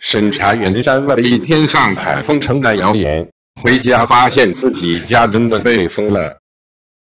审查员山外一天上海封城的谣言，回家发现自己家真的被封了。